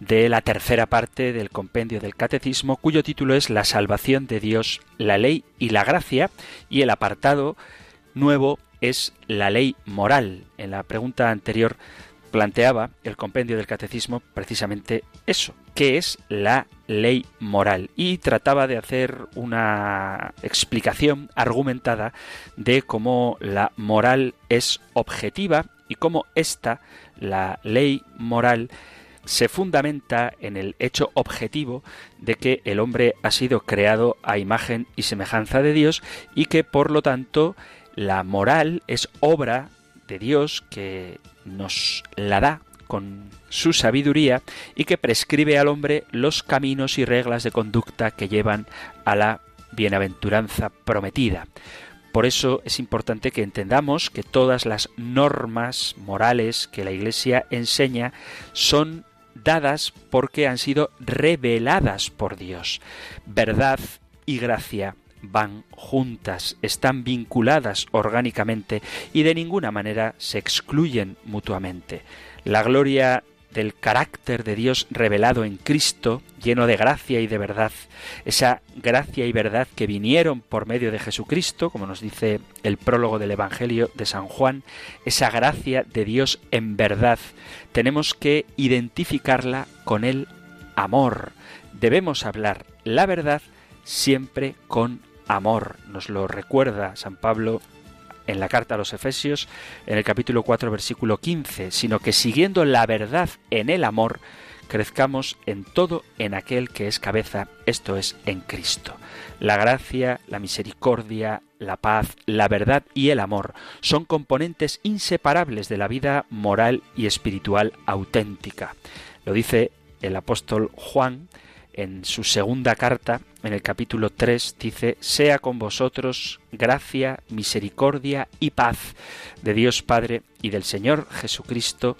de la tercera parte del compendio del Catecismo, cuyo título es La salvación de Dios, la ley y la gracia, y el apartado nuevo es la ley moral. En la pregunta anterior planteaba el compendio del Catecismo precisamente eso, ¿qué es la ley moral? Y trataba de hacer una explicación argumentada de cómo la moral es objetiva y cómo esta, la ley moral, se fundamenta en el hecho objetivo de que el hombre ha sido creado a imagen y semejanza de Dios y que por lo tanto la moral es obra de Dios que nos la da con su sabiduría y que prescribe al hombre los caminos y reglas de conducta que llevan a la bienaventuranza prometida. Por eso es importante que entendamos que todas las normas morales que la Iglesia enseña son dadas porque han sido reveladas por Dios. Verdad y gracia van juntas, están vinculadas orgánicamente y de ninguna manera se excluyen mutuamente. La gloria del carácter de Dios revelado en Cristo, lleno de gracia y de verdad, esa gracia y verdad que vinieron por medio de Jesucristo, como nos dice el prólogo del Evangelio de San Juan, esa gracia de Dios en verdad, tenemos que identificarla con el amor. Debemos hablar la verdad siempre con amor. Nos lo recuerda San Pablo en la carta a los Efesios, en el capítulo 4, versículo 15, sino que siguiendo la verdad en el amor, crezcamos en todo en aquel que es cabeza, esto es, en Cristo. La gracia, la misericordia, la paz, la verdad y el amor son componentes inseparables de la vida moral y espiritual auténtica. Lo dice el apóstol Juan en su segunda carta, en el capítulo 3, dice, sea con vosotros gracia, misericordia y paz de Dios Padre y del Señor Jesucristo,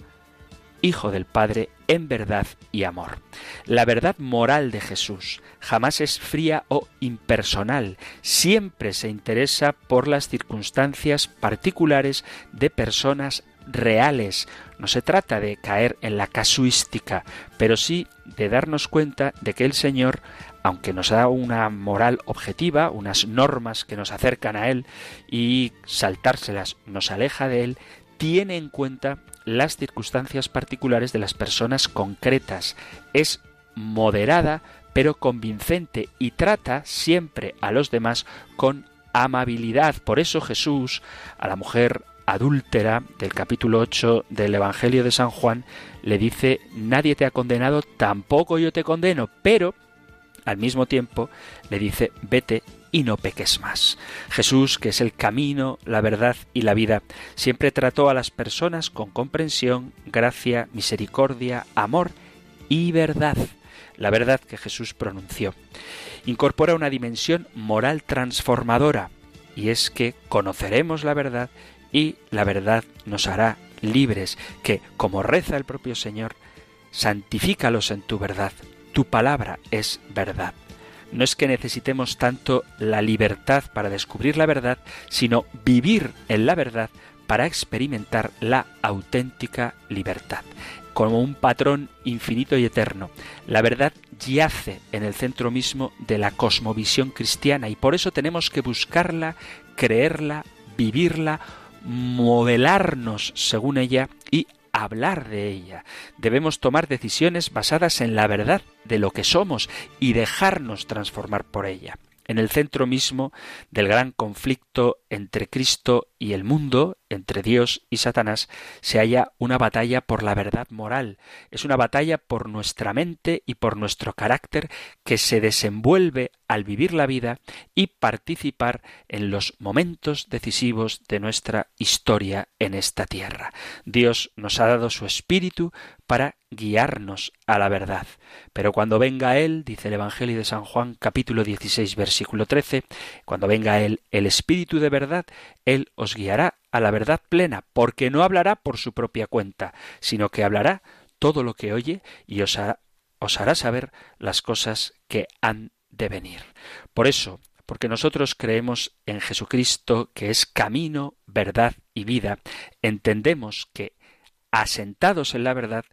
Hijo del Padre, en verdad y amor. La verdad moral de Jesús jamás es fría o impersonal, siempre se interesa por las circunstancias particulares de personas reales. No se trata de caer en la casuística, pero sí de darnos cuenta de que el Señor, aunque nos da una moral objetiva, unas normas que nos acercan a Él y saltárselas nos aleja de Él, tiene en cuenta las circunstancias particulares de las personas concretas. Es moderada, pero convincente y trata siempre a los demás con amabilidad. Por eso Jesús a la mujer adúltera del capítulo 8 del Evangelio de San Juan le dice, nadie te ha condenado, tampoco yo te condeno, pero al mismo tiempo le dice, vete y no peques más. Jesús, que es el camino, la verdad y la vida, siempre trató a las personas con comprensión, gracia, misericordia, amor y verdad. La verdad que Jesús pronunció. Incorpora una dimensión moral transformadora, y es que conoceremos la verdad y la verdad nos hará libres, que, como reza el propio Señor, santifícalos en tu verdad, tu palabra es verdad. No es que necesitemos tanto la libertad para descubrir la verdad, sino vivir en la verdad para experimentar la auténtica libertad. Como un patrón infinito y eterno, la verdad yace en el centro mismo de la cosmovisión cristiana y por eso tenemos que buscarla, creerla, vivirla, modelarnos según ella y hablar de ella. Debemos tomar decisiones basadas en la verdad de lo que somos y dejarnos transformar por ella. En el centro mismo del gran conflicto entre Cristo y el mundo, entre Dios y Satanás, se halla una batalla por la verdad moral. Es una batalla por nuestra mente y por nuestro carácter que se desenvuelve al vivir la vida y participar en los momentos decisivos de nuestra historia en esta tierra. Dios nos ha dado su espíritu para guiarnos a la verdad. Pero cuando venga Él, dice el Evangelio de San Juan capítulo 16 versículo 13, cuando venga Él, el Espíritu de verdad, Él os guiará a la verdad plena, porque no hablará por su propia cuenta, sino que hablará todo lo que oye y os, os hará saber las cosas que han de venir. Por eso, porque nosotros creemos en Jesucristo, que es camino, verdad y vida, entendemos que, asentados en la verdad,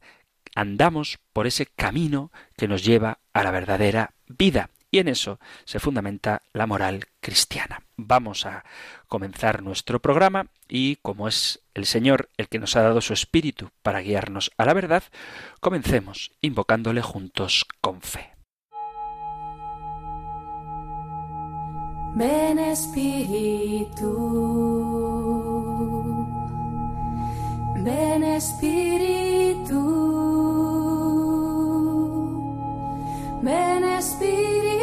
andamos por ese camino que nos lleva a la verdadera vida. Y en eso se fundamenta la moral cristiana. Vamos a comenzar nuestro programa y como es el Señor el que nos ha dado su espíritu para guiarnos a la verdad, comencemos invocándole juntos con fe. Ven Espíritu, ven Espíritu, ven Espíritu.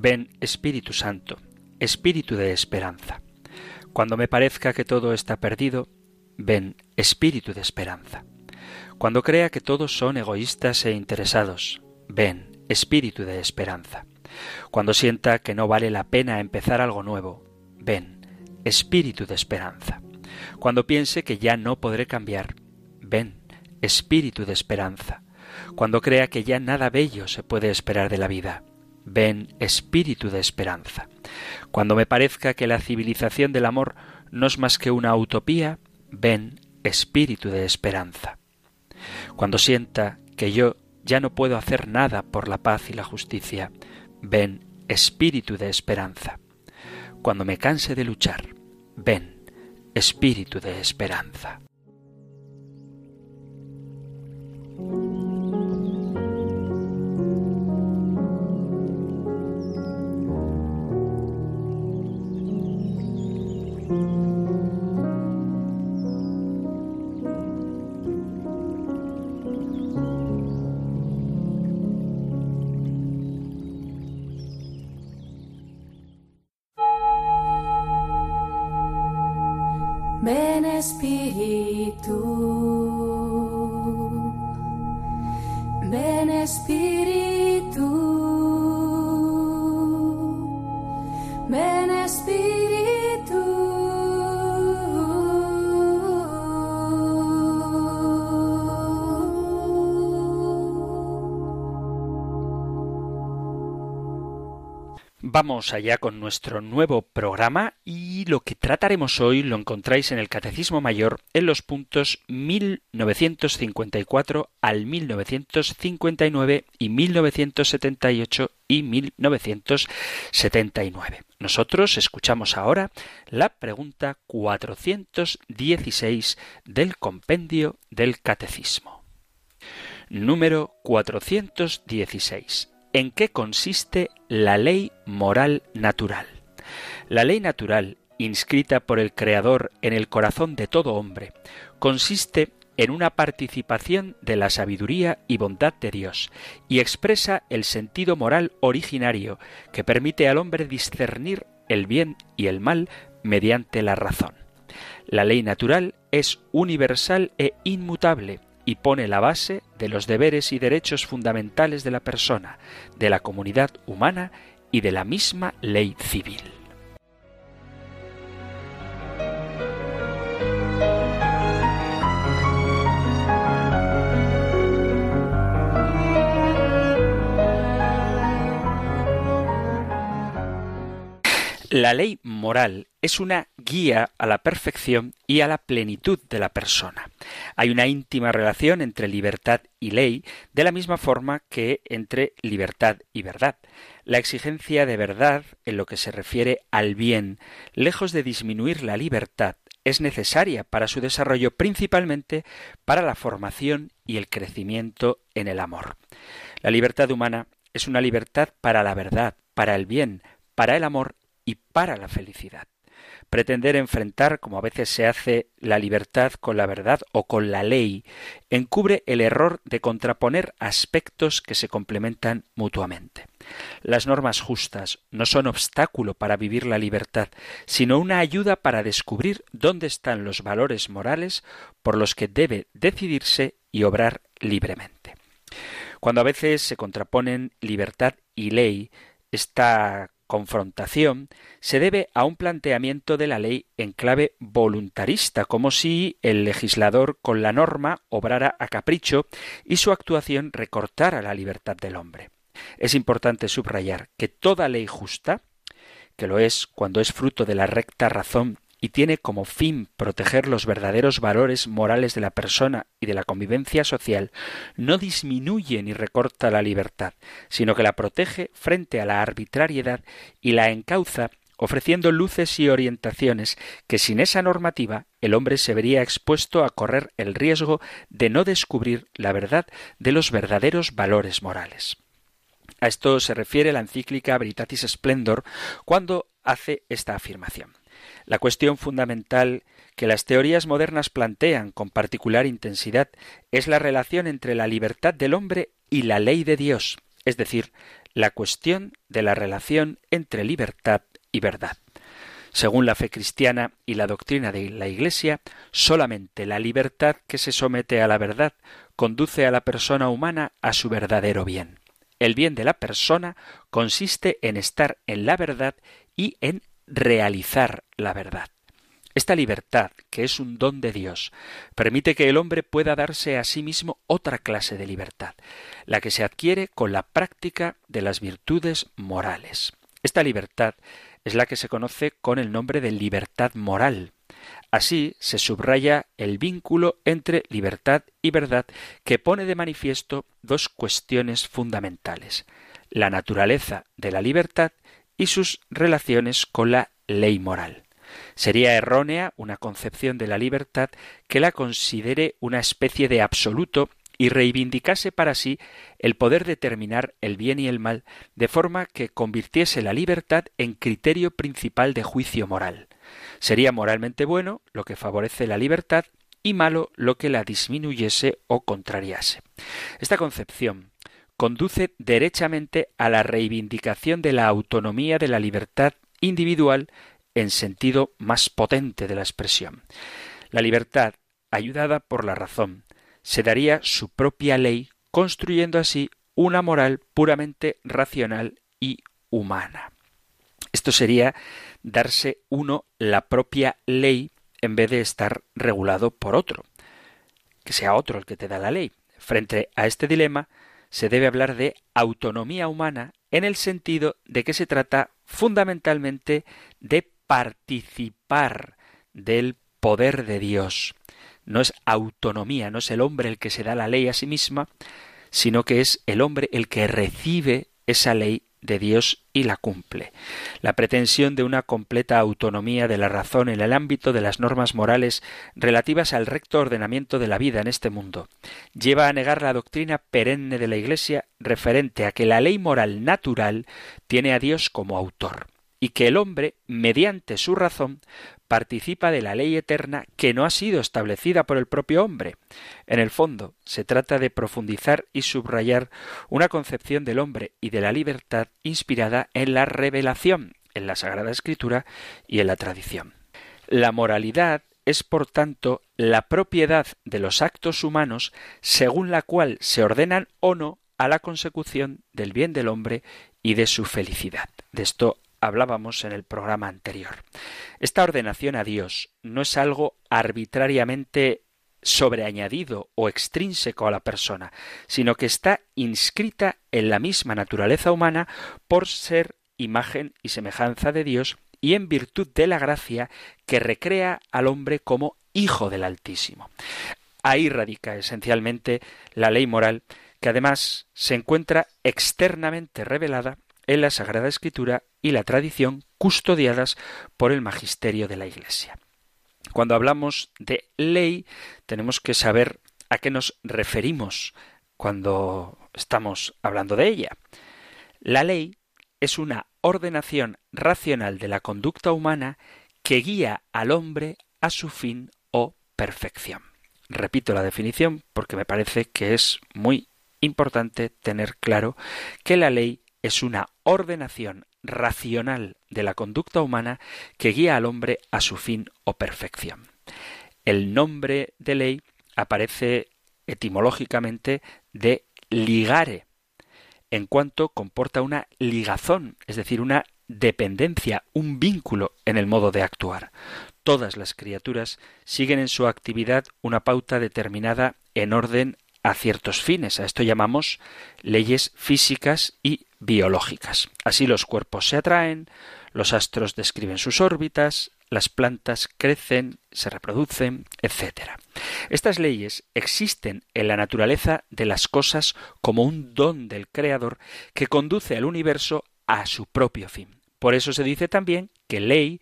Ven Espíritu Santo, Espíritu de esperanza. Cuando me parezca que todo está perdido, ven espíritu de esperanza. Cuando crea que todos son egoístas e interesados, ven espíritu de esperanza. Cuando sienta que no vale la pena empezar algo nuevo, ven espíritu de esperanza. Cuando piense que ya no podré cambiar, ven espíritu de esperanza. Cuando crea que ya nada bello se puede esperar de la vida, ven espíritu de esperanza. Cuando me parezca que la civilización del amor no es más que una utopía, ven espíritu de esperanza. Cuando sienta que yo ya no puedo hacer nada por la paz y la justicia, ven espíritu de esperanza. Cuando me canse de luchar, ven espíritu de esperanza. Ven Espíritu. Vamos allá con nuestro nuevo programa y lo que trataremos hoy lo encontráis en el Catecismo Mayor en los puntos 1954 al 1959 y 1978 y 1979. Nosotros escuchamos ahora la pregunta 416 del compendio del Catecismo. Número 416 en qué consiste la ley moral natural. La ley natural, inscrita por el Creador en el corazón de todo hombre, consiste en una participación de la sabiduría y bondad de Dios, y expresa el sentido moral originario que permite al hombre discernir el bien y el mal mediante la razón. La ley natural es universal e inmutable, y pone la base de los deberes y derechos fundamentales de la persona, de la comunidad humana y de la misma ley civil. La ley moral es una guía a la perfección y a la plenitud de la persona. Hay una íntima relación entre libertad y ley, de la misma forma que entre libertad y verdad. La exigencia de verdad, en lo que se refiere al bien, lejos de disminuir la libertad, es necesaria para su desarrollo, principalmente para la formación y el crecimiento en el amor. La libertad humana es una libertad para la verdad, para el bien, para el amor y para la felicidad. Pretender enfrentar, como a veces se hace, la libertad con la verdad o con la ley, encubre el error de contraponer aspectos que se complementan mutuamente. Las normas justas no son obstáculo para vivir la libertad, sino una ayuda para descubrir dónde están los valores morales por los que debe decidirse y obrar libremente. Cuando a veces se contraponen libertad y ley, esta confrontación se debe a un planteamiento de la ley en clave voluntarista, como si el legislador con la norma obrara a capricho y su actuación recortara la libertad del hombre. Es importante subrayar que toda ley justa, que lo es cuando es fruto de la recta razón y tiene como fin proteger los verdaderos valores morales de la persona y de la convivencia social, no disminuye ni recorta la libertad, sino que la protege frente a la arbitrariedad y la encauza ofreciendo luces y orientaciones que sin esa normativa el hombre se vería expuesto a correr el riesgo de no descubrir la verdad de los verdaderos valores morales. A esto se refiere la encíclica Veritatis Splendor cuando hace esta afirmación. La cuestión fundamental que las teorías modernas plantean con particular intensidad es la relación entre la libertad del hombre y la ley de Dios, es decir, la cuestión de la relación entre libertad y verdad. Según la fe cristiana y la doctrina de la Iglesia, solamente la libertad que se somete a la verdad conduce a la persona humana a su verdadero bien. El bien de la persona consiste en estar en la verdad y en realizar la verdad. Esta libertad, que es un don de Dios, permite que el hombre pueda darse a sí mismo otra clase de libertad, la que se adquiere con la práctica de las virtudes morales. Esta libertad es la que se conoce con el nombre de libertad moral. Así se subraya el vínculo entre libertad y verdad que pone de manifiesto dos cuestiones fundamentales la naturaleza de la libertad y sus relaciones con la ley moral. Sería errónea una concepción de la libertad que la considere una especie de absoluto y reivindicase para sí el poder determinar el bien y el mal, de forma que convirtiese la libertad en criterio principal de juicio moral. Sería moralmente bueno lo que favorece la libertad y malo lo que la disminuyese o contrariase. Esta concepción conduce derechamente a la reivindicación de la autonomía de la libertad individual en sentido más potente de la expresión. La libertad, ayudada por la razón, se daría su propia ley, construyendo así una moral puramente racional y humana. Esto sería darse uno la propia ley en vez de estar regulado por otro, que sea otro el que te da la ley. Frente a este dilema, se debe hablar de autonomía humana en el sentido de que se trata fundamentalmente de participar del poder de Dios. No es autonomía, no es el hombre el que se da la ley a sí misma, sino que es el hombre el que recibe esa ley de Dios y la cumple. La pretensión de una completa autonomía de la razón en el ámbito de las normas morales relativas al recto ordenamiento de la vida en este mundo lleva a negar la doctrina perenne de la Iglesia referente a que la ley moral natural tiene a Dios como autor y que el hombre, mediante su razón, participa de la ley eterna que no ha sido establecida por el propio hombre. En el fondo, se trata de profundizar y subrayar una concepción del hombre y de la libertad inspirada en la revelación, en la Sagrada Escritura y en la tradición. La moralidad es, por tanto, la propiedad de los actos humanos según la cual se ordenan o no a la consecución del bien del hombre y de su felicidad. De esto hablábamos en el programa anterior. Esta ordenación a Dios no es algo arbitrariamente sobreañadido o extrínseco a la persona, sino que está inscrita en la misma naturaleza humana por ser imagen y semejanza de Dios y en virtud de la gracia que recrea al hombre como hijo del Altísimo. Ahí radica esencialmente la ley moral, que además se encuentra externamente revelada en la Sagrada Escritura y la tradición custodiadas por el magisterio de la Iglesia. Cuando hablamos de ley, tenemos que saber a qué nos referimos cuando estamos hablando de ella. La ley es una ordenación racional de la conducta humana que guía al hombre a su fin o perfección. Repito la definición porque me parece que es muy importante tener claro que la ley es una ordenación racional de la conducta humana que guía al hombre a su fin o perfección. El nombre de ley aparece etimológicamente de ligare, en cuanto comporta una ligazón, es decir, una dependencia, un vínculo en el modo de actuar. Todas las criaturas siguen en su actividad una pauta determinada en orden a ciertos fines. A esto llamamos leyes físicas y biológicas. Así los cuerpos se atraen, los astros describen sus órbitas, las plantas crecen, se reproducen, etc. Estas leyes existen en la naturaleza de las cosas como un don del Creador que conduce al universo a su propio fin. Por eso se dice también que ley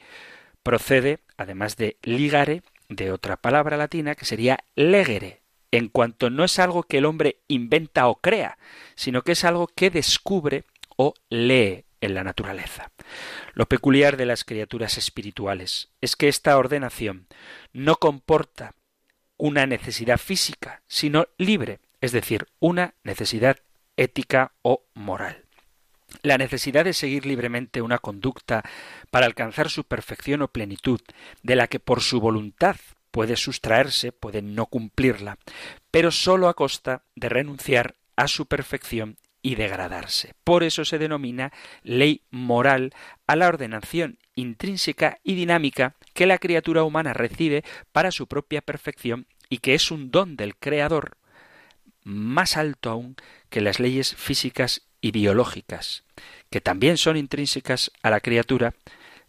procede, además de ligare, de otra palabra latina que sería legere, en cuanto no es algo que el hombre inventa o crea, sino que es algo que descubre o lee en la naturaleza. Lo peculiar de las criaturas espirituales es que esta ordenación no comporta una necesidad física, sino libre, es decir, una necesidad ética o moral. La necesidad de seguir libremente una conducta para alcanzar su perfección o plenitud, de la que por su voluntad puede sustraerse, puede no cumplirla, pero sólo a costa de renunciar a su perfección y degradarse. Por eso se denomina ley moral a la ordenación intrínseca y dinámica que la criatura humana recibe para su propia perfección y que es un don del Creador más alto aún que las leyes físicas y biológicas, que también son intrínsecas a la criatura,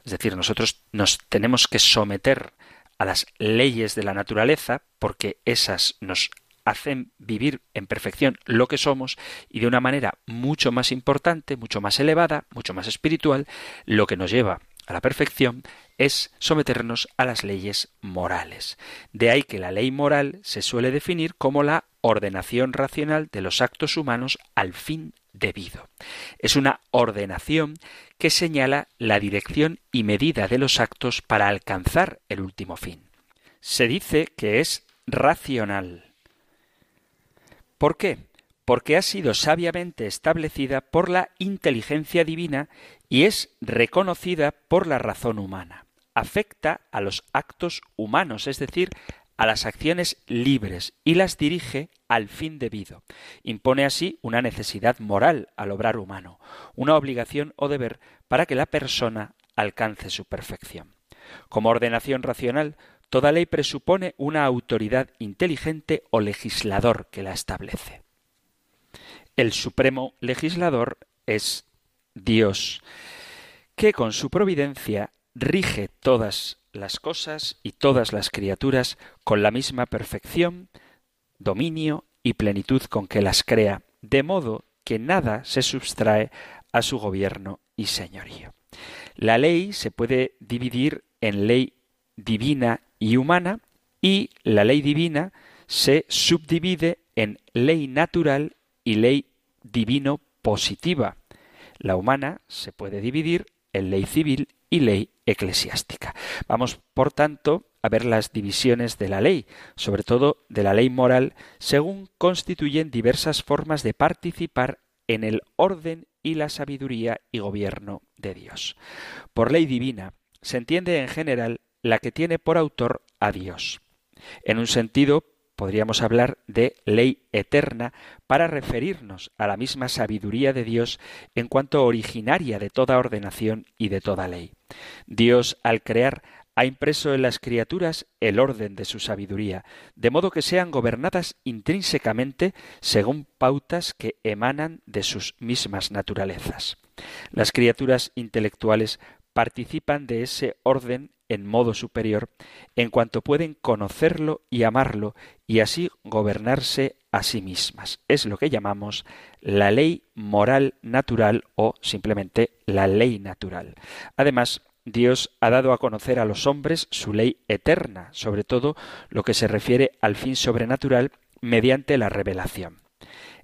es decir, nosotros nos tenemos que someter a las leyes de la naturaleza, porque esas nos hacen vivir en perfección lo que somos y de una manera mucho más importante, mucho más elevada, mucho más espiritual, lo que nos lleva a la perfección es someternos a las leyes morales. De ahí que la ley moral se suele definir como la ordenación racional de los actos humanos al fin debido. Es una ordenación que señala la dirección y medida de los actos para alcanzar el último fin. Se dice que es racional. ¿Por qué? Porque ha sido sabiamente establecida por la inteligencia divina y es reconocida por la razón humana. Afecta a los actos humanos, es decir, a las acciones libres y las dirige al fin debido. Impone así una necesidad moral al obrar humano, una obligación o deber para que la persona alcance su perfección. Como ordenación racional, toda ley presupone una autoridad inteligente o legislador que la establece. El supremo legislador es Dios, que con su providencia rige todas las cosas y todas las criaturas con la misma perfección, dominio y plenitud con que las crea, de modo que nada se sustrae a su gobierno y señorío. La ley se puede dividir en ley divina y humana y la ley divina se subdivide en ley natural y ley divino positiva. La humana se puede dividir en ley civil y ley eclesiástica. Vamos, por tanto, a ver las divisiones de la ley, sobre todo de la ley moral, según constituyen diversas formas de participar en el orden y la sabiduría y gobierno de Dios. Por ley divina se entiende en general la que tiene por autor a Dios. En un sentido, podríamos hablar de ley eterna para referirnos a la misma sabiduría de Dios en cuanto originaria de toda ordenación y de toda ley. Dios, al crear, ha impreso en las criaturas el orden de su sabiduría, de modo que sean gobernadas intrínsecamente según pautas que emanan de sus mismas naturalezas. Las criaturas intelectuales participan de ese orden en modo superior en cuanto pueden conocerlo y amarlo y así gobernarse a sí mismas. Es lo que llamamos la ley moral natural o simplemente la ley natural. Además, Dios ha dado a conocer a los hombres su ley eterna, sobre todo lo que se refiere al fin sobrenatural mediante la revelación.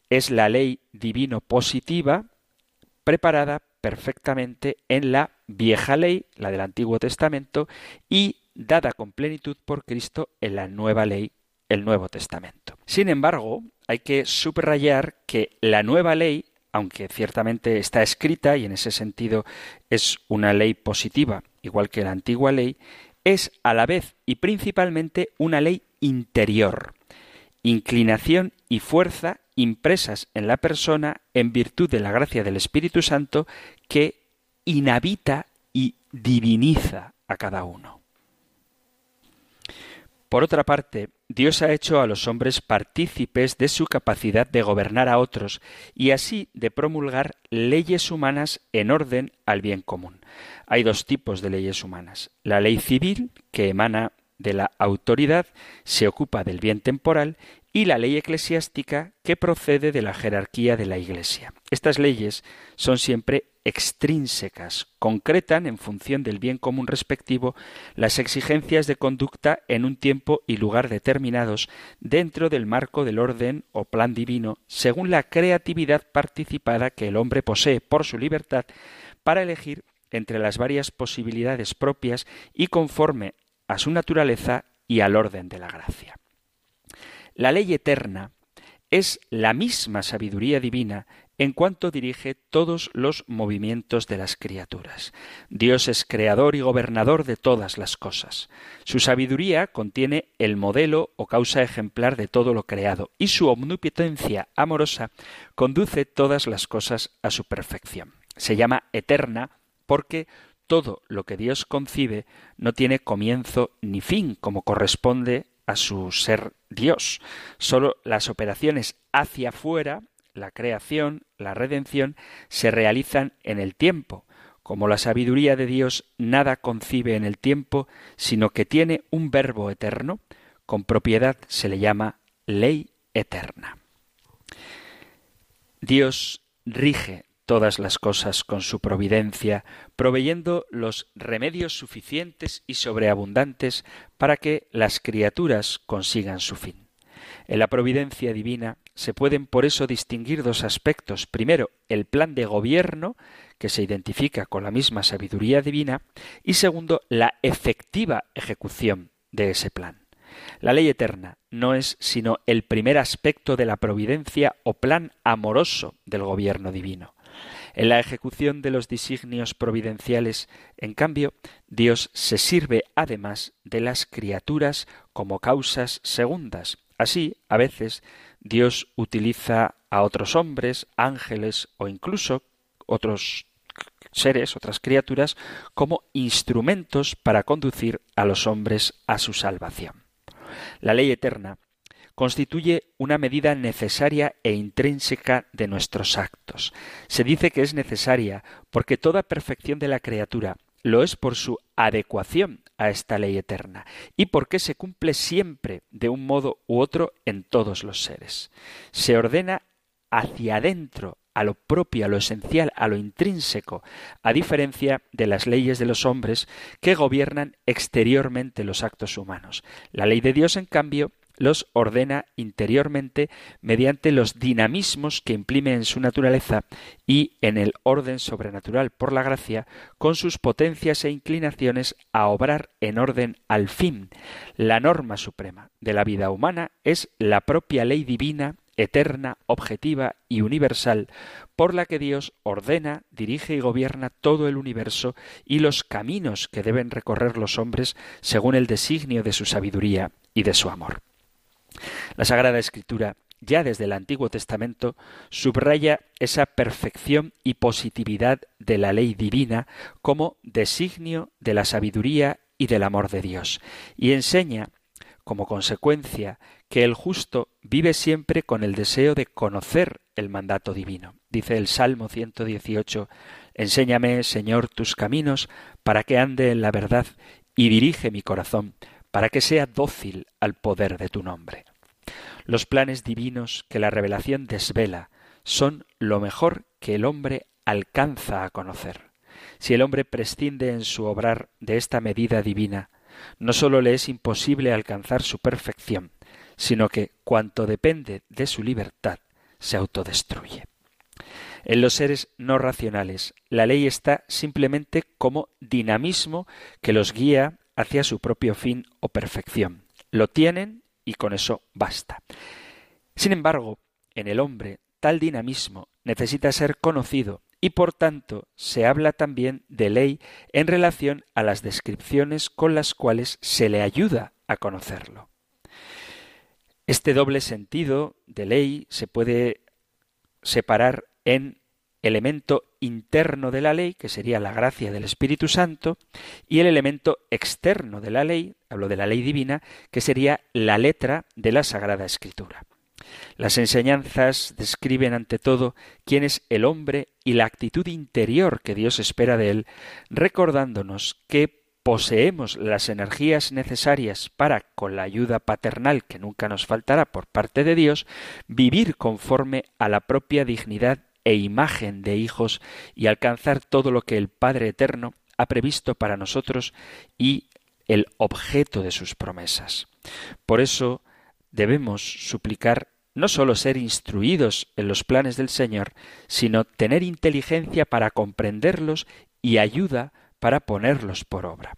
Es la ley divino positiva preparada perfectamente en la vieja ley, la del Antiguo Testamento, y dada con plenitud por Cristo en la nueva ley, el Nuevo Testamento. Sin embargo, hay que subrayar que la nueva ley, aunque ciertamente está escrita y en ese sentido es una ley positiva, igual que la antigua ley, es a la vez y principalmente una ley interior, inclinación y fuerza impresas en la persona en virtud de la gracia del Espíritu Santo que inhabita y diviniza a cada uno. Por otra parte, Dios ha hecho a los hombres partícipes de su capacidad de gobernar a otros y así de promulgar leyes humanas en orden al bien común. Hay dos tipos de leyes humanas. La ley civil, que emana de la autoridad, se ocupa del bien temporal, y la ley eclesiástica que procede de la jerarquía de la Iglesia. Estas leyes son siempre extrínsecas, concretan en función del bien común respectivo las exigencias de conducta en un tiempo y lugar determinados dentro del marco del orden o plan divino, según la creatividad participada que el hombre posee por su libertad para elegir entre las varias posibilidades propias y conforme a su naturaleza y al orden de la gracia. La ley eterna es la misma sabiduría divina en cuanto dirige todos los movimientos de las criaturas. Dios es creador y gobernador de todas las cosas. Su sabiduría contiene el modelo o causa ejemplar de todo lo creado, y su omnipotencia amorosa conduce todas las cosas a su perfección. Se llama eterna porque todo lo que Dios concibe no tiene comienzo ni fin, como corresponde a su ser Dios. Solo las operaciones hacia afuera, la creación, la redención, se realizan en el tiempo. Como la sabiduría de Dios nada concibe en el tiempo, sino que tiene un verbo eterno, con propiedad se le llama ley eterna. Dios rige todas las cosas con su providencia, proveyendo los remedios suficientes y sobreabundantes para que las criaturas consigan su fin. En la providencia divina se pueden por eso distinguir dos aspectos. Primero, el plan de gobierno, que se identifica con la misma sabiduría divina, y segundo, la efectiva ejecución de ese plan. La ley eterna no es sino el primer aspecto de la providencia o plan amoroso del gobierno divino. En la ejecución de los designios providenciales, en cambio, Dios se sirve además de las criaturas como causas segundas. Así, a veces, Dios utiliza a otros hombres, ángeles o incluso otros seres, otras criaturas, como instrumentos para conducir a los hombres a su salvación. La ley eterna constituye una medida necesaria e intrínseca de nuestros actos. Se dice que es necesaria porque toda perfección de la criatura lo es por su adecuación a esta ley eterna y porque se cumple siempre de un modo u otro en todos los seres. Se ordena hacia adentro, a lo propio, a lo esencial, a lo intrínseco, a diferencia de las leyes de los hombres que gobiernan exteriormente los actos humanos. La ley de Dios, en cambio, los ordena interiormente mediante los dinamismos que imprime en su naturaleza y en el orden sobrenatural por la gracia, con sus potencias e inclinaciones a obrar en orden al fin. La norma suprema de la vida humana es la propia ley divina eterna, objetiva y universal, por la que Dios ordena, dirige y gobierna todo el universo y los caminos que deben recorrer los hombres según el designio de su sabiduría y de su amor. La Sagrada Escritura, ya desde el Antiguo Testamento, subraya esa perfección y positividad de la ley divina como designio de la sabiduría y del amor de Dios, y enseña, como consecuencia, que el justo vive siempre con el deseo de conocer el mandato divino. Dice el Salmo 118, Enséñame, Señor, tus caminos, para que ande en la verdad, y dirige mi corazón, para que sea dócil al poder de tu nombre. Los planes divinos que la revelación desvela son lo mejor que el hombre alcanza a conocer. Si el hombre prescinde en su obrar de esta medida divina, no sólo le es imposible alcanzar su perfección, sino que cuanto depende de su libertad se autodestruye. En los seres no racionales, la ley está simplemente como dinamismo que los guía hacia su propio fin o perfección. Lo tienen y con eso basta. Sin embargo, en el hombre, tal dinamismo necesita ser conocido y por tanto se habla también de ley en relación a las descripciones con las cuales se le ayuda a conocerlo. Este doble sentido de ley se puede separar en elemento interno de la ley, que sería la gracia del Espíritu Santo, y el elemento externo de la ley, hablo de la ley divina, que sería la letra de la Sagrada Escritura. Las enseñanzas describen ante todo quién es el hombre y la actitud interior que Dios espera de él, recordándonos que poseemos las energías necesarias para, con la ayuda paternal que nunca nos faltará por parte de Dios, vivir conforme a la propia dignidad e imagen de hijos y alcanzar todo lo que el Padre Eterno ha previsto para nosotros y el objeto de sus promesas. Por eso debemos suplicar no sólo ser instruidos en los planes del Señor, sino tener inteligencia para comprenderlos y ayuda para ponerlos por obra.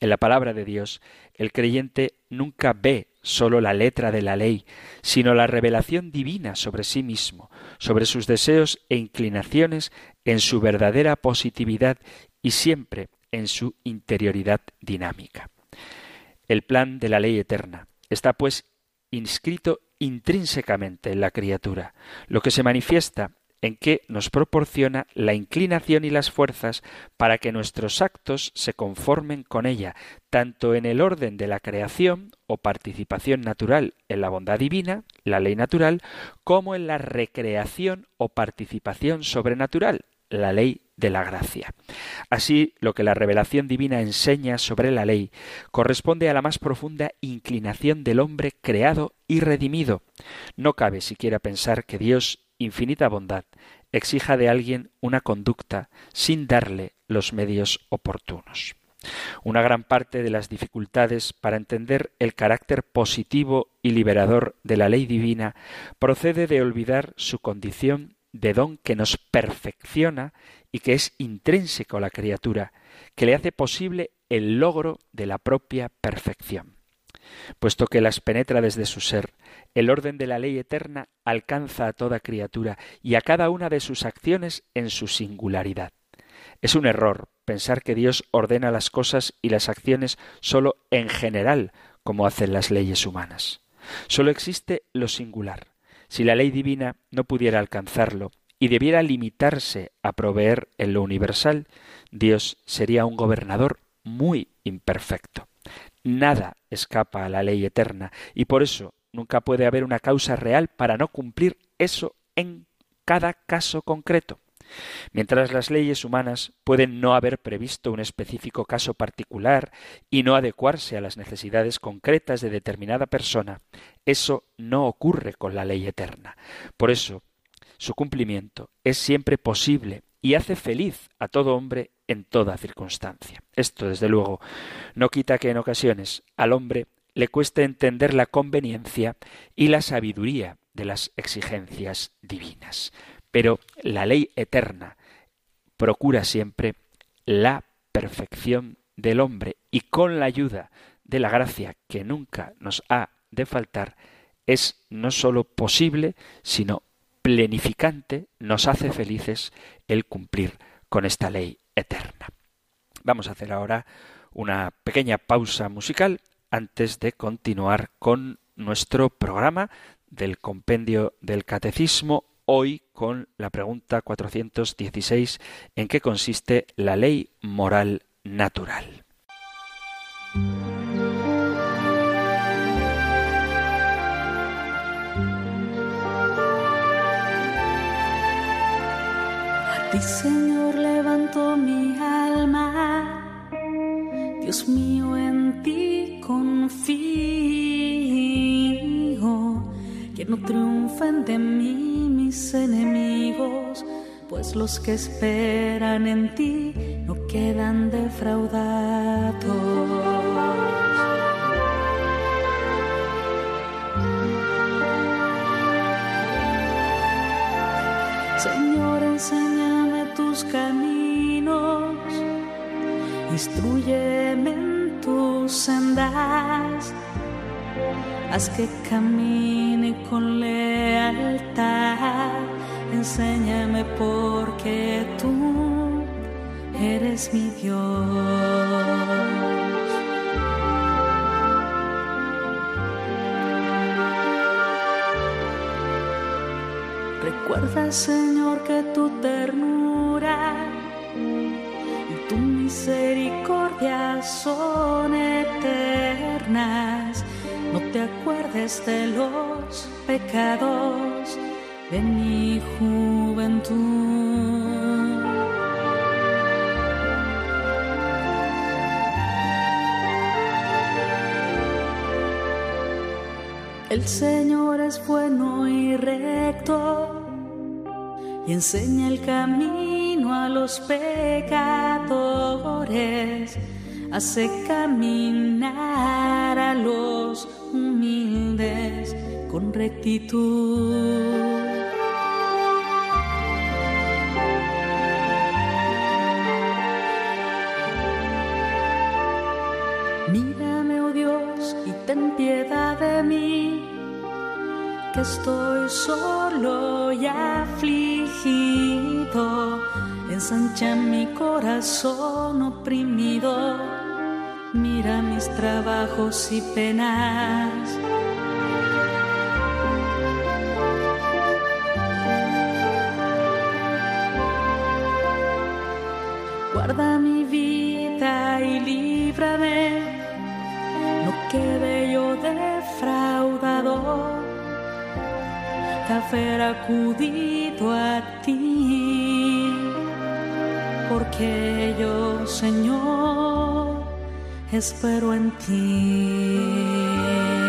En la palabra de Dios, el creyente nunca ve sólo la letra de la ley, sino la revelación divina sobre sí mismo, sobre sus deseos e inclinaciones en su verdadera positividad y siempre en su interioridad dinámica. El plan de la ley eterna está pues inscrito intrínsecamente en la criatura, lo que se manifiesta en que nos proporciona la inclinación y las fuerzas para que nuestros actos se conformen con ella, tanto en el orden de la creación o participación natural en la bondad divina, la ley natural, como en la recreación o participación sobrenatural, la ley de la gracia. Así, lo que la revelación divina enseña sobre la ley corresponde a la más profunda inclinación del hombre creado y redimido. No cabe siquiera pensar que Dios, infinita bondad, exija de alguien una conducta sin darle los medios oportunos. Una gran parte de las dificultades para entender el carácter positivo y liberador de la ley divina procede de olvidar su condición de don que nos perfecciona y que es intrínseco a la criatura, que le hace posible el logro de la propia perfección. Puesto que las penetra desde su ser, el orden de la ley eterna alcanza a toda criatura y a cada una de sus acciones en su singularidad. Es un error pensar que Dios ordena las cosas y las acciones sólo en general, como hacen las leyes humanas. Sólo existe lo singular, si la ley divina no pudiera alcanzarlo y debiera limitarse a proveer en lo universal, Dios sería un gobernador muy imperfecto. Nada escapa a la ley eterna y por eso nunca puede haber una causa real para no cumplir eso en cada caso concreto. Mientras las leyes humanas pueden no haber previsto un específico caso particular y no adecuarse a las necesidades concretas de determinada persona, eso no ocurre con la ley eterna. Por eso, su cumplimiento es siempre posible y hace feliz a todo hombre en toda circunstancia. Esto, desde luego, no quita que en ocasiones al hombre le cueste entender la conveniencia y la sabiduría de las exigencias divinas. Pero la ley eterna procura siempre la perfección del hombre y con la ayuda de la gracia que nunca nos ha de faltar, es no sólo posible, sino plenificante, nos hace felices el cumplir con esta ley eterna. Vamos a hacer ahora una pequeña pausa musical antes de continuar con nuestro programa del compendio del catecismo hoy con la pregunta 416 en qué consiste la ley moral natural. Ti, Señor, levanto mi alma. Dios mío, en ti confío. Que no triunfen de mí mis enemigos, pues los que esperan en ti no quedan defraudados. Señor, enséñame caminos, instruyeme en tus sendas, haz que camine con lealtad enséñame porque tú eres mi Dios. Señor, que tu ternura y tu misericordia son eternas. No te acuerdes de los pecados de mi juventud. El Señor es bueno y recto y enseña el camino a los pecadores, hace caminar a los humildes con rectitud. piedad de mí, que estoy solo y afligido. Ensancha mi corazón oprimido, mira mis trabajos y penas. Guarda mi vida y líbrame. Quede yo defraudado. De haber acudido a ti, porque yo, Señor, espero en ti.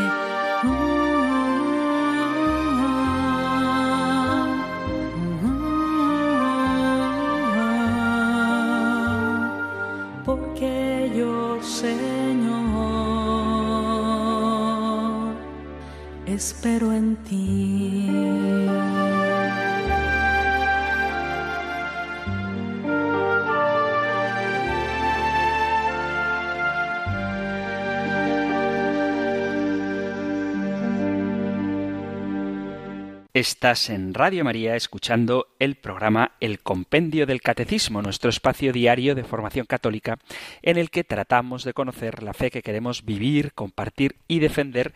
Estás en Radio María escuchando el programa El Compendio del Catecismo, nuestro espacio diario de formación católica en el que tratamos de conocer la fe que queremos vivir, compartir y defender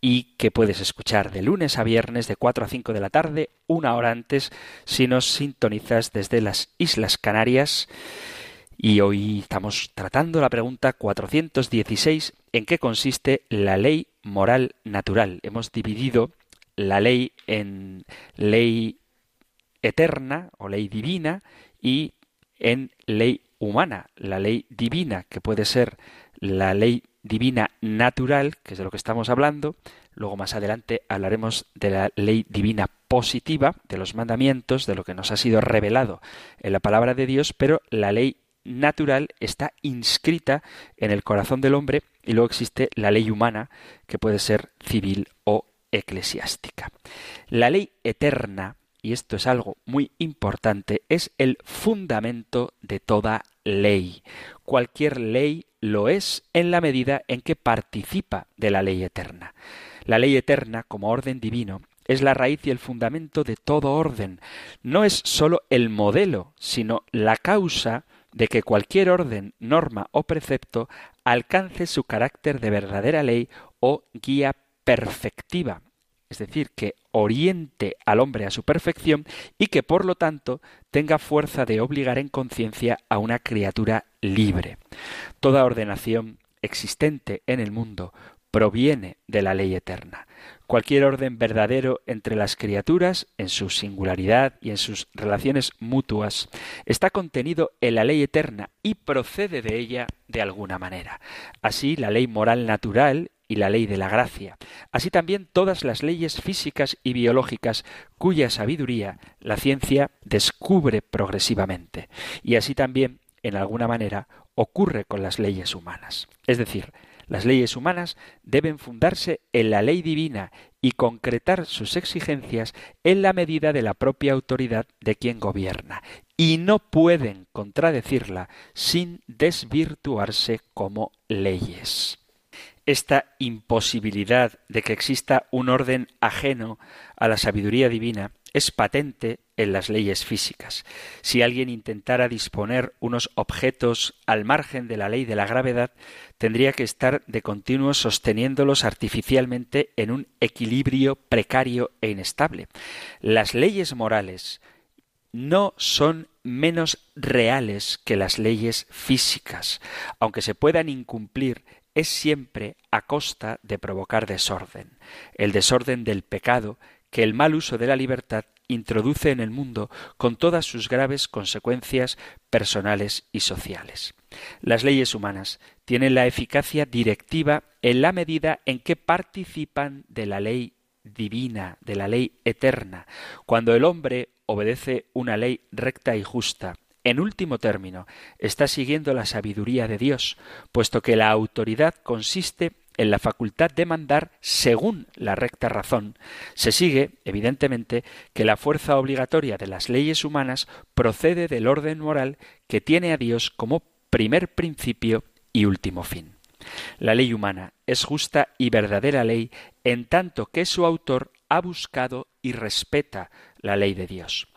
y que puedes escuchar de lunes a viernes de 4 a 5 de la tarde, una hora antes, si nos sintonizas desde las Islas Canarias. Y hoy estamos tratando la pregunta 416, ¿en qué consiste la ley moral natural? Hemos dividido la ley en ley eterna o ley divina y en ley humana, la ley divina, que puede ser la ley divina natural, que es de lo que estamos hablando. Luego más adelante hablaremos de la ley divina positiva, de los mandamientos, de lo que nos ha sido revelado en la palabra de Dios, pero la ley natural está inscrita en el corazón del hombre y luego existe la ley humana, que puede ser civil o eclesiástica. La ley eterna, y esto es algo muy importante, es el fundamento de toda ley. Cualquier ley lo es en la medida en que participa de la ley eterna. La ley eterna, como orden divino, es la raíz y el fundamento de todo orden. No es sólo el modelo, sino la causa de que cualquier orden, norma o precepto alcance su carácter de verdadera ley o guía perfectiva, es decir, que oriente al hombre a su perfección y que por lo tanto tenga fuerza de obligar en conciencia a una criatura libre. Toda ordenación existente en el mundo proviene de la ley eterna. Cualquier orden verdadero entre las criaturas, en su singularidad y en sus relaciones mutuas, está contenido en la ley eterna y procede de ella de alguna manera. Así, la ley moral natural y la ley de la gracia, así también todas las leyes físicas y biológicas cuya sabiduría la ciencia descubre progresivamente, y así también, en alguna manera, ocurre con las leyes humanas. Es decir, las leyes humanas deben fundarse en la ley divina y concretar sus exigencias en la medida de la propia autoridad de quien gobierna, y no pueden contradecirla sin desvirtuarse como leyes. Esta imposibilidad de que exista un orden ajeno a la sabiduría divina es patente en las leyes físicas. Si alguien intentara disponer unos objetos al margen de la ley de la gravedad, tendría que estar de continuo sosteniéndolos artificialmente en un equilibrio precario e inestable. Las leyes morales no son menos reales que las leyes físicas. Aunque se puedan incumplir, es siempre a costa de provocar desorden. El desorden del pecado que el mal uso de la libertad introduce en el mundo con todas sus graves consecuencias personales y sociales. Las leyes humanas tienen la eficacia directiva en la medida en que participan de la ley divina, de la ley eterna. Cuando el hombre obedece una ley recta y justa, en último término, está siguiendo la sabiduría de Dios, puesto que la autoridad consiste en la facultad de mandar según la recta razón, se sigue, evidentemente, que la fuerza obligatoria de las leyes humanas procede del orden moral que tiene a Dios como primer principio y último fin. La ley humana es justa y verdadera ley en tanto que su autor ha buscado y respeta la ley de Dios.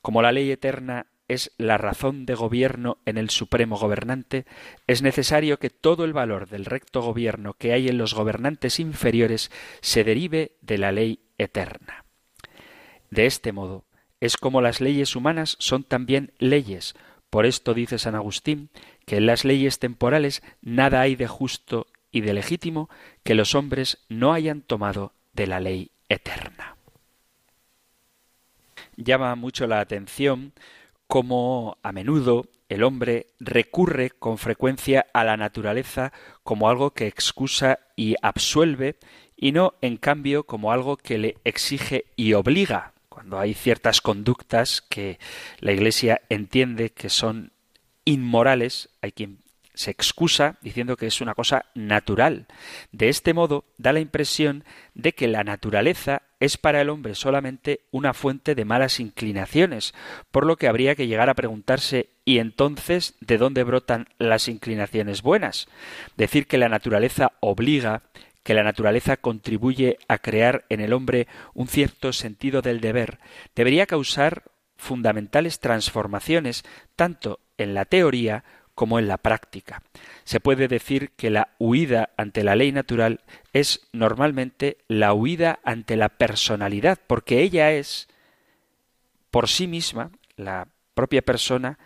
Como la ley eterna es la razón de gobierno en el supremo gobernante, es necesario que todo el valor del recto gobierno que hay en los gobernantes inferiores se derive de la ley eterna. De este modo, es como las leyes humanas son también leyes. Por esto dice San Agustín que en las leyes temporales nada hay de justo y de legítimo que los hombres no hayan tomado de la ley eterna. Llama mucho la atención cómo a menudo el hombre recurre con frecuencia a la naturaleza como algo que excusa y absuelve y no en cambio como algo que le exige y obliga cuando hay ciertas conductas que la Iglesia entiende que son inmorales, hay quien se excusa diciendo que es una cosa natural. De este modo da la impresión de que la naturaleza es para el hombre solamente una fuente de malas inclinaciones, por lo que habría que llegar a preguntarse ¿y entonces de dónde brotan las inclinaciones buenas? Decir que la naturaleza obliga, que la naturaleza contribuye a crear en el hombre un cierto sentido del deber, debería causar fundamentales transformaciones tanto en la teoría como en la práctica. Se puede decir que la huida ante la ley natural es normalmente la huida ante la personalidad, porque ella es por sí misma, la propia persona,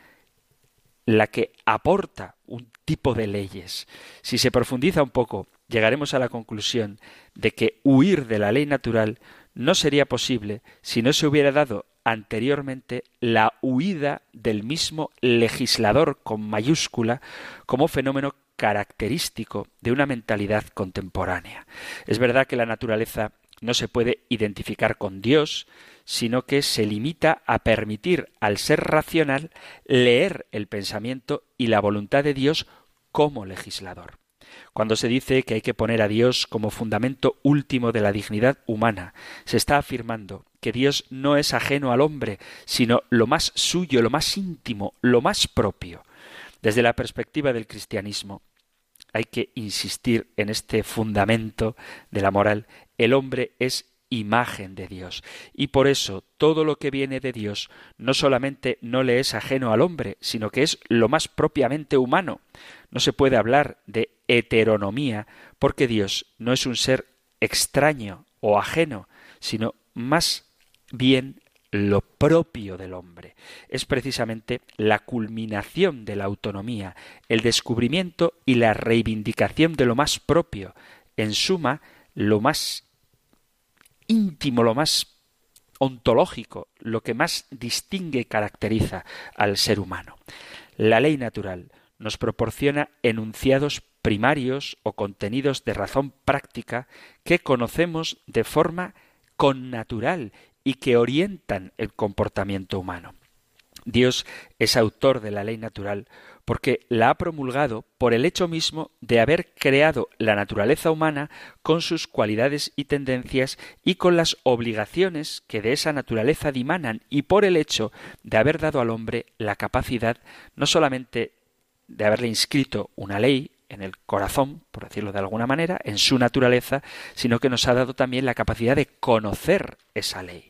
la que aporta un tipo de leyes. Si se profundiza un poco, llegaremos a la conclusión de que huir de la ley natural no sería posible si no se hubiera dado anteriormente la huida del mismo legislador con mayúscula como fenómeno característico de una mentalidad contemporánea. Es verdad que la naturaleza no se puede identificar con Dios, sino que se limita a permitir al ser racional leer el pensamiento y la voluntad de Dios como legislador. Cuando se dice que hay que poner a Dios como fundamento último de la dignidad humana, se está afirmando que Dios no es ajeno al hombre, sino lo más suyo, lo más íntimo, lo más propio. Desde la perspectiva del cristianismo, hay que insistir en este fundamento de la moral. El hombre es imagen de Dios. Y por eso todo lo que viene de Dios no solamente no le es ajeno al hombre, sino que es lo más propiamente humano. No se puede hablar de heteronomía porque Dios no es un ser extraño o ajeno, sino más bien lo propio del hombre. Es precisamente la culminación de la autonomía, el descubrimiento y la reivindicación de lo más propio, en suma, lo más íntimo, lo más ontológico, lo que más distingue y caracteriza al ser humano. La ley natural nos proporciona enunciados primarios o contenidos de razón práctica que conocemos de forma connatural y que orientan el comportamiento humano. Dios es autor de la ley natural porque la ha promulgado por el hecho mismo de haber creado la naturaleza humana con sus cualidades y tendencias y con las obligaciones que de esa naturaleza dimanan y por el hecho de haber dado al hombre la capacidad no solamente de haberle inscrito una ley en el corazón, por decirlo de alguna manera, en su naturaleza, sino que nos ha dado también la capacidad de conocer esa ley.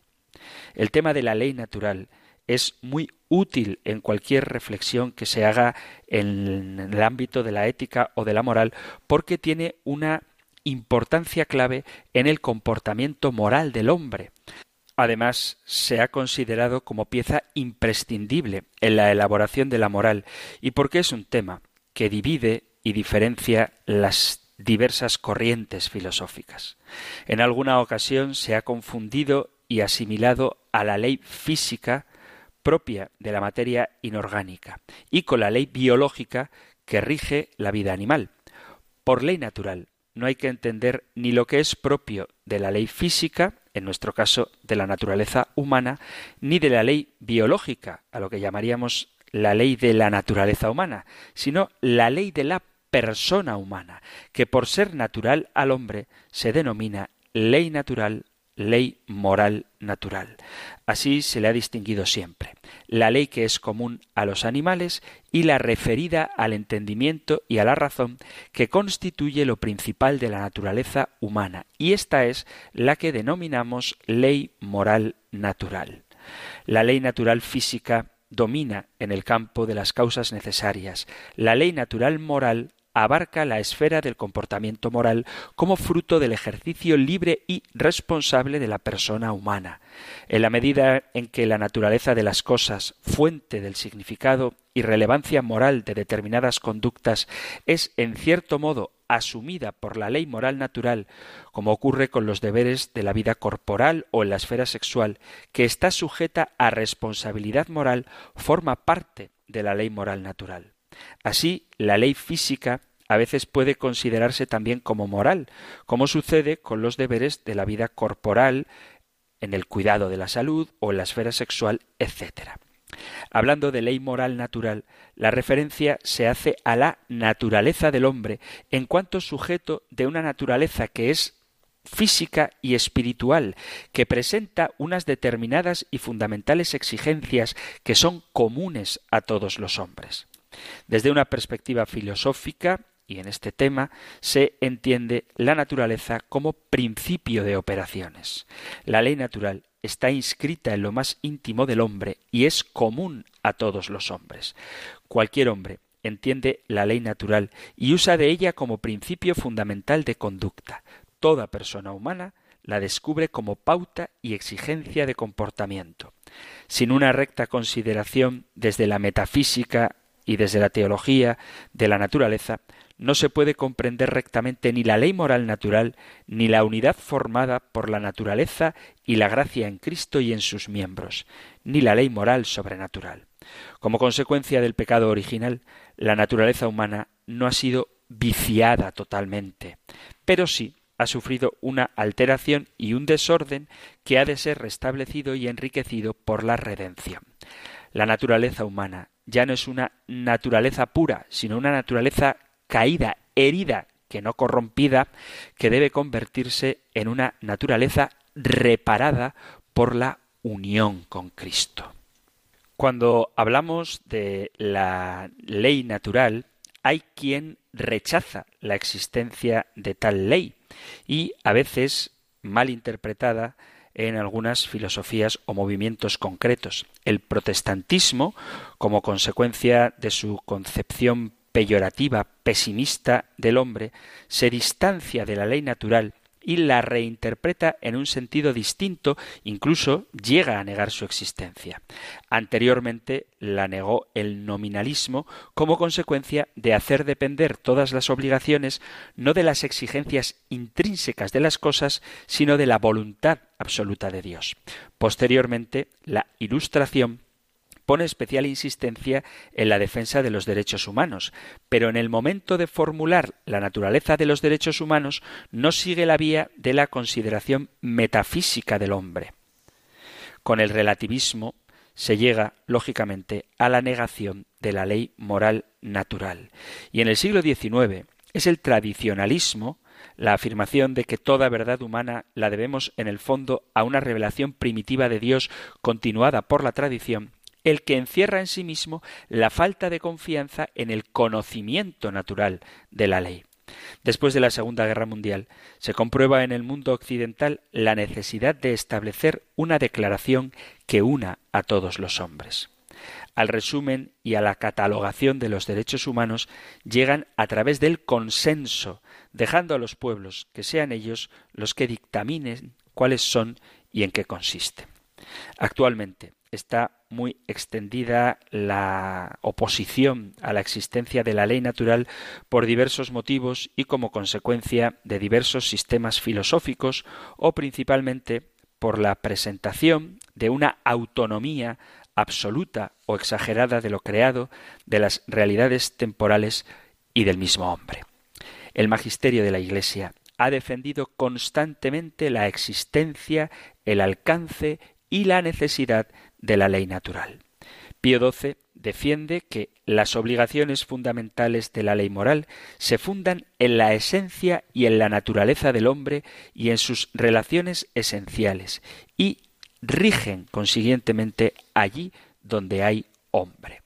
El tema de la ley natural es muy útil en cualquier reflexión que se haga en el ámbito de la ética o de la moral porque tiene una importancia clave en el comportamiento moral del hombre. Además, se ha considerado como pieza imprescindible en la elaboración de la moral y porque es un tema que divide y diferencia las diversas corrientes filosóficas. En alguna ocasión se ha confundido y asimilado a la ley física propia de la materia inorgánica y con la ley biológica que rige la vida animal. Por ley natural no hay que entender ni lo que es propio de la ley física, en nuestro caso de la naturaleza humana, ni de la ley biológica, a lo que llamaríamos la ley de la naturaleza humana, sino la ley de la persona humana, que por ser natural al hombre se denomina ley natural ley moral natural. Así se le ha distinguido siempre. La ley que es común a los animales y la referida al entendimiento y a la razón que constituye lo principal de la naturaleza humana. Y esta es la que denominamos ley moral natural. La ley natural física domina en el campo de las causas necesarias. La ley natural moral abarca la esfera del comportamiento moral como fruto del ejercicio libre y responsable de la persona humana. En la medida en que la naturaleza de las cosas, fuente del significado y relevancia moral de determinadas conductas, es en cierto modo asumida por la ley moral natural, como ocurre con los deberes de la vida corporal o en la esfera sexual, que está sujeta a responsabilidad moral, forma parte de la ley moral natural. Así, la ley física a veces puede considerarse también como moral, como sucede con los deberes de la vida corporal, en el cuidado de la salud o en la esfera sexual, etc. Hablando de ley moral natural, la referencia se hace a la naturaleza del hombre en cuanto sujeto de una naturaleza que es física y espiritual, que presenta unas determinadas y fundamentales exigencias que son comunes a todos los hombres. Desde una perspectiva filosófica, y en este tema se entiende la naturaleza como principio de operaciones. La ley natural está inscrita en lo más íntimo del hombre y es común a todos los hombres. Cualquier hombre entiende la ley natural y usa de ella como principio fundamental de conducta. Toda persona humana la descubre como pauta y exigencia de comportamiento. Sin una recta consideración desde la metafísica y desde la teología de la naturaleza, no se puede comprender rectamente ni la ley moral natural, ni la unidad formada por la naturaleza y la gracia en Cristo y en sus miembros, ni la ley moral sobrenatural. Como consecuencia del pecado original, la naturaleza humana no ha sido viciada totalmente, pero sí ha sufrido una alteración y un desorden que ha de ser restablecido y enriquecido por la redención. La naturaleza humana ya no es una naturaleza pura, sino una naturaleza caída, herida, que no corrompida, que debe convertirse en una naturaleza reparada por la unión con Cristo. Cuando hablamos de la ley natural, hay quien rechaza la existencia de tal ley y a veces mal interpretada en algunas filosofías o movimientos concretos. El protestantismo, como consecuencia de su concepción peyorativa, pesimista del hombre, se distancia de la ley natural y la reinterpreta en un sentido distinto, incluso llega a negar su existencia. Anteriormente la negó el nominalismo como consecuencia de hacer depender todas las obligaciones no de las exigencias intrínsecas de las cosas, sino de la voluntad absoluta de Dios. Posteriormente, la Ilustración pone especial insistencia en la defensa de los derechos humanos, pero en el momento de formular la naturaleza de los derechos humanos no sigue la vía de la consideración metafísica del hombre. Con el relativismo se llega, lógicamente, a la negación de la ley moral natural. Y en el siglo XIX es el tradicionalismo la afirmación de que toda verdad humana la debemos en el fondo a una revelación primitiva de Dios continuada por la tradición, el que encierra en sí mismo la falta de confianza en el conocimiento natural de la ley. Después de la Segunda Guerra Mundial, se comprueba en el mundo occidental la necesidad de establecer una declaración que una a todos los hombres. Al resumen y a la catalogación de los derechos humanos llegan a través del consenso, dejando a los pueblos que sean ellos los que dictaminen cuáles son y en qué consiste. Actualmente está muy extendida la oposición a la existencia de la ley natural por diversos motivos y como consecuencia de diversos sistemas filosóficos o principalmente por la presentación de una autonomía absoluta o exagerada de lo creado, de las realidades temporales y del mismo hombre. El magisterio de la Iglesia ha defendido constantemente la existencia, el alcance y la necesidad de la ley natural. Pío XII defiende que las obligaciones fundamentales de la ley moral se fundan en la esencia y en la naturaleza del hombre y en sus relaciones esenciales y rigen consiguientemente allí donde hay hombre.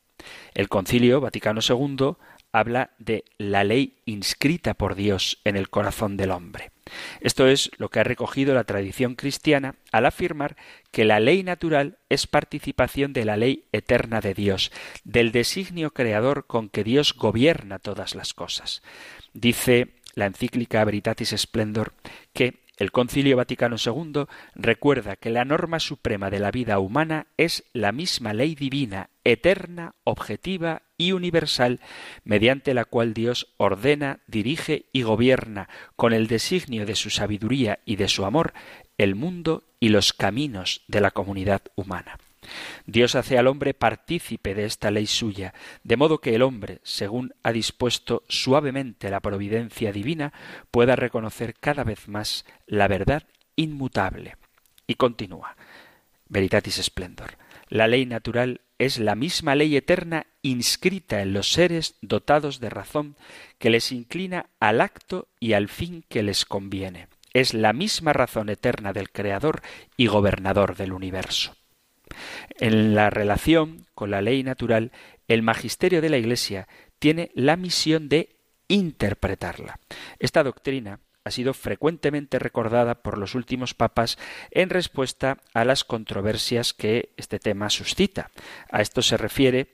El Concilio Vaticano II habla de la ley inscrita por Dios en el corazón del hombre. Esto es lo que ha recogido la tradición cristiana al afirmar que la ley natural es participación de la ley eterna de Dios, del designio creador con que Dios gobierna todas las cosas. Dice la encíclica Veritatis Splendor que el Concilio Vaticano II recuerda que la norma suprema de la vida humana es la misma ley divina, eterna, objetiva y universal, mediante la cual Dios ordena, dirige y gobierna, con el designio de su sabiduría y de su amor, el mundo y los caminos de la comunidad humana. Dios hace al hombre partícipe de esta ley suya, de modo que el hombre, según ha dispuesto suavemente la providencia divina, pueda reconocer cada vez más la verdad inmutable. Y continúa. Veritatis Splendor. La ley natural es la misma ley eterna inscrita en los seres dotados de razón que les inclina al acto y al fin que les conviene. Es la misma razón eterna del Creador y gobernador del universo. En la relación con la ley natural, el magisterio de la Iglesia tiene la misión de interpretarla. Esta doctrina ha sido frecuentemente recordada por los últimos papas en respuesta a las controversias que este tema suscita. A esto se refiere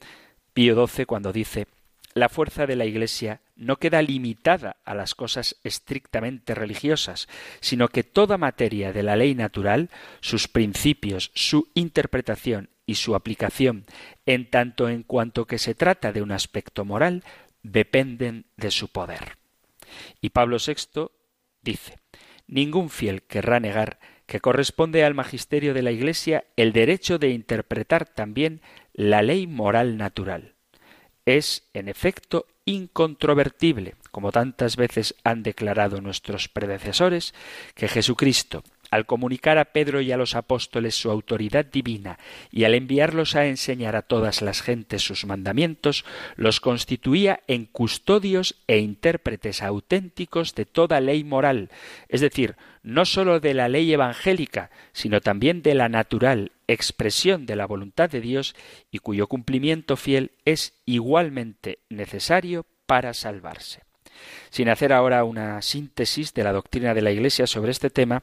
Pío XII cuando dice la fuerza de la Iglesia no queda limitada a las cosas estrictamente religiosas, sino que toda materia de la ley natural, sus principios, su interpretación y su aplicación, en tanto en cuanto que se trata de un aspecto moral, dependen de su poder. Y Pablo VI dice Ningún fiel querrá negar que corresponde al magisterio de la Iglesia el derecho de interpretar también la ley moral natural es, en efecto, incontrovertible, como tantas veces han declarado nuestros predecesores, que Jesucristo, al comunicar a Pedro y a los apóstoles su autoridad divina y al enviarlos a enseñar a todas las gentes sus mandamientos, los constituía en custodios e intérpretes auténticos de toda ley moral, es decir, no sólo de la ley evangélica, sino también de la natural, expresión de la voluntad de Dios y cuyo cumplimiento fiel es igualmente necesario para salvarse. Sin hacer ahora una síntesis de la doctrina de la Iglesia sobre este tema,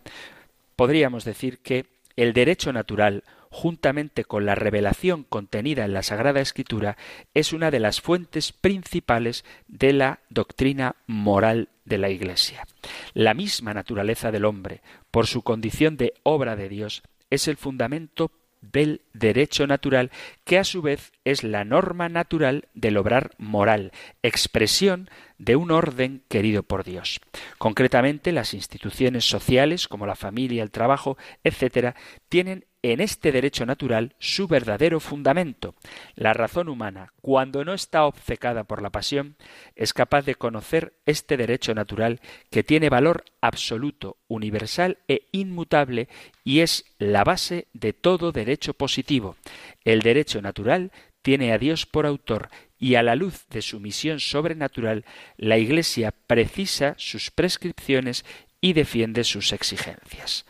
podríamos decir que el derecho natural, juntamente con la revelación contenida en la Sagrada Escritura, es una de las fuentes principales de la doctrina moral de la Iglesia. La misma naturaleza del hombre, por su condición de obra de Dios, es el fundamento del derecho natural, que a su vez es la norma natural del obrar moral, expresión de un orden querido por Dios. Concretamente, las instituciones sociales, como la familia, el trabajo, etc., tienen en este derecho natural su verdadero fundamento. La razón humana, cuando no está obcecada por la pasión, es capaz de conocer este derecho natural que tiene valor absoluto, universal e inmutable y es la base de todo derecho positivo. El derecho natural tiene a Dios por autor y a la luz de su misión sobrenatural, la Iglesia precisa sus prescripciones y defiende sus exigencias.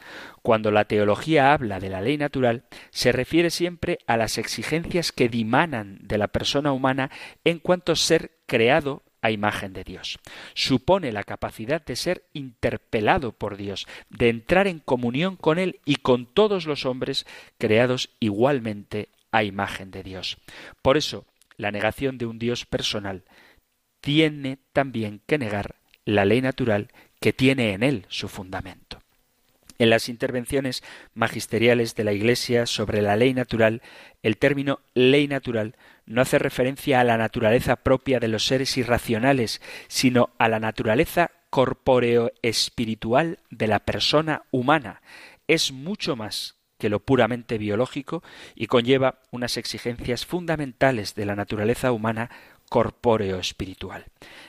Cuando la teología habla de la ley natural, se refiere siempre a las exigencias que dimanan de la persona humana en cuanto ser creado a imagen de Dios. Supone la capacidad de ser interpelado por Dios, de entrar en comunión con Él y con todos los hombres creados igualmente a imagen de Dios. Por eso, la negación de un Dios personal tiene también que negar la ley natural que tiene en él su fundamento. En las intervenciones magisteriales de la Iglesia sobre la ley natural, el término ley natural no hace referencia a la naturaleza propia de los seres irracionales, sino a la naturaleza corpóreo espiritual de la persona humana. Es mucho más que lo puramente biológico y conlleva unas exigencias fundamentales de la naturaleza humana corpóreo espiritual.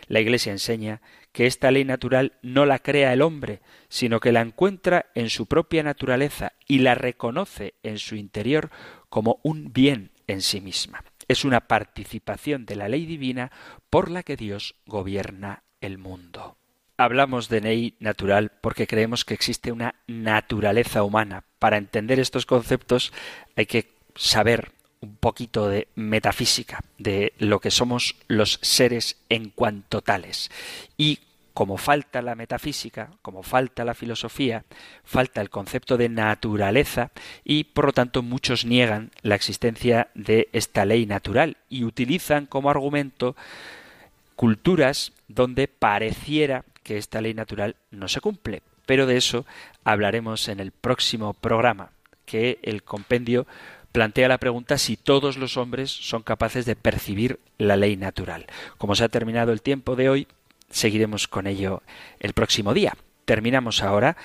La Iglesia enseña que esta ley natural no la crea el hombre, sino que la encuentra en su propia naturaleza y la reconoce en su interior como un bien en sí misma. Es una participación de la ley divina por la que Dios gobierna el mundo. Hablamos de ley natural porque creemos que existe una naturaleza humana. Para entender estos conceptos hay que saber un poquito de metafísica, de lo que somos los seres en cuanto tales. Y como falta la metafísica, como falta la filosofía, falta el concepto de naturaleza y por lo tanto muchos niegan la existencia de esta ley natural y utilizan como argumento culturas donde pareciera que esta ley natural no se cumple. Pero de eso hablaremos en el próximo programa, que el compendio plantea la pregunta si todos los hombres son capaces de percibir la ley natural. Como se ha terminado el tiempo de hoy, seguiremos con ello el próximo día. Terminamos ahora,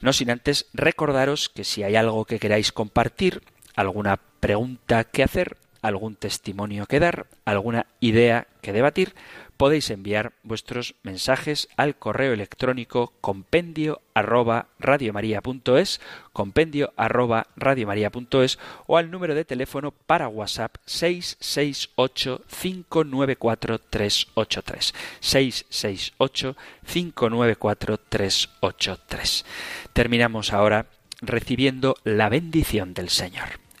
no sin antes recordaros que si hay algo que queráis compartir, alguna pregunta que hacer, algún testimonio que dar, alguna idea que debatir, podéis enviar vuestros mensajes al correo electrónico compendio arroba radiomaria.es, compendio arroba radiomaria.es o al número de teléfono para WhatsApp 668 594 383 668 594 383. Terminamos ahora recibiendo la bendición del Señor.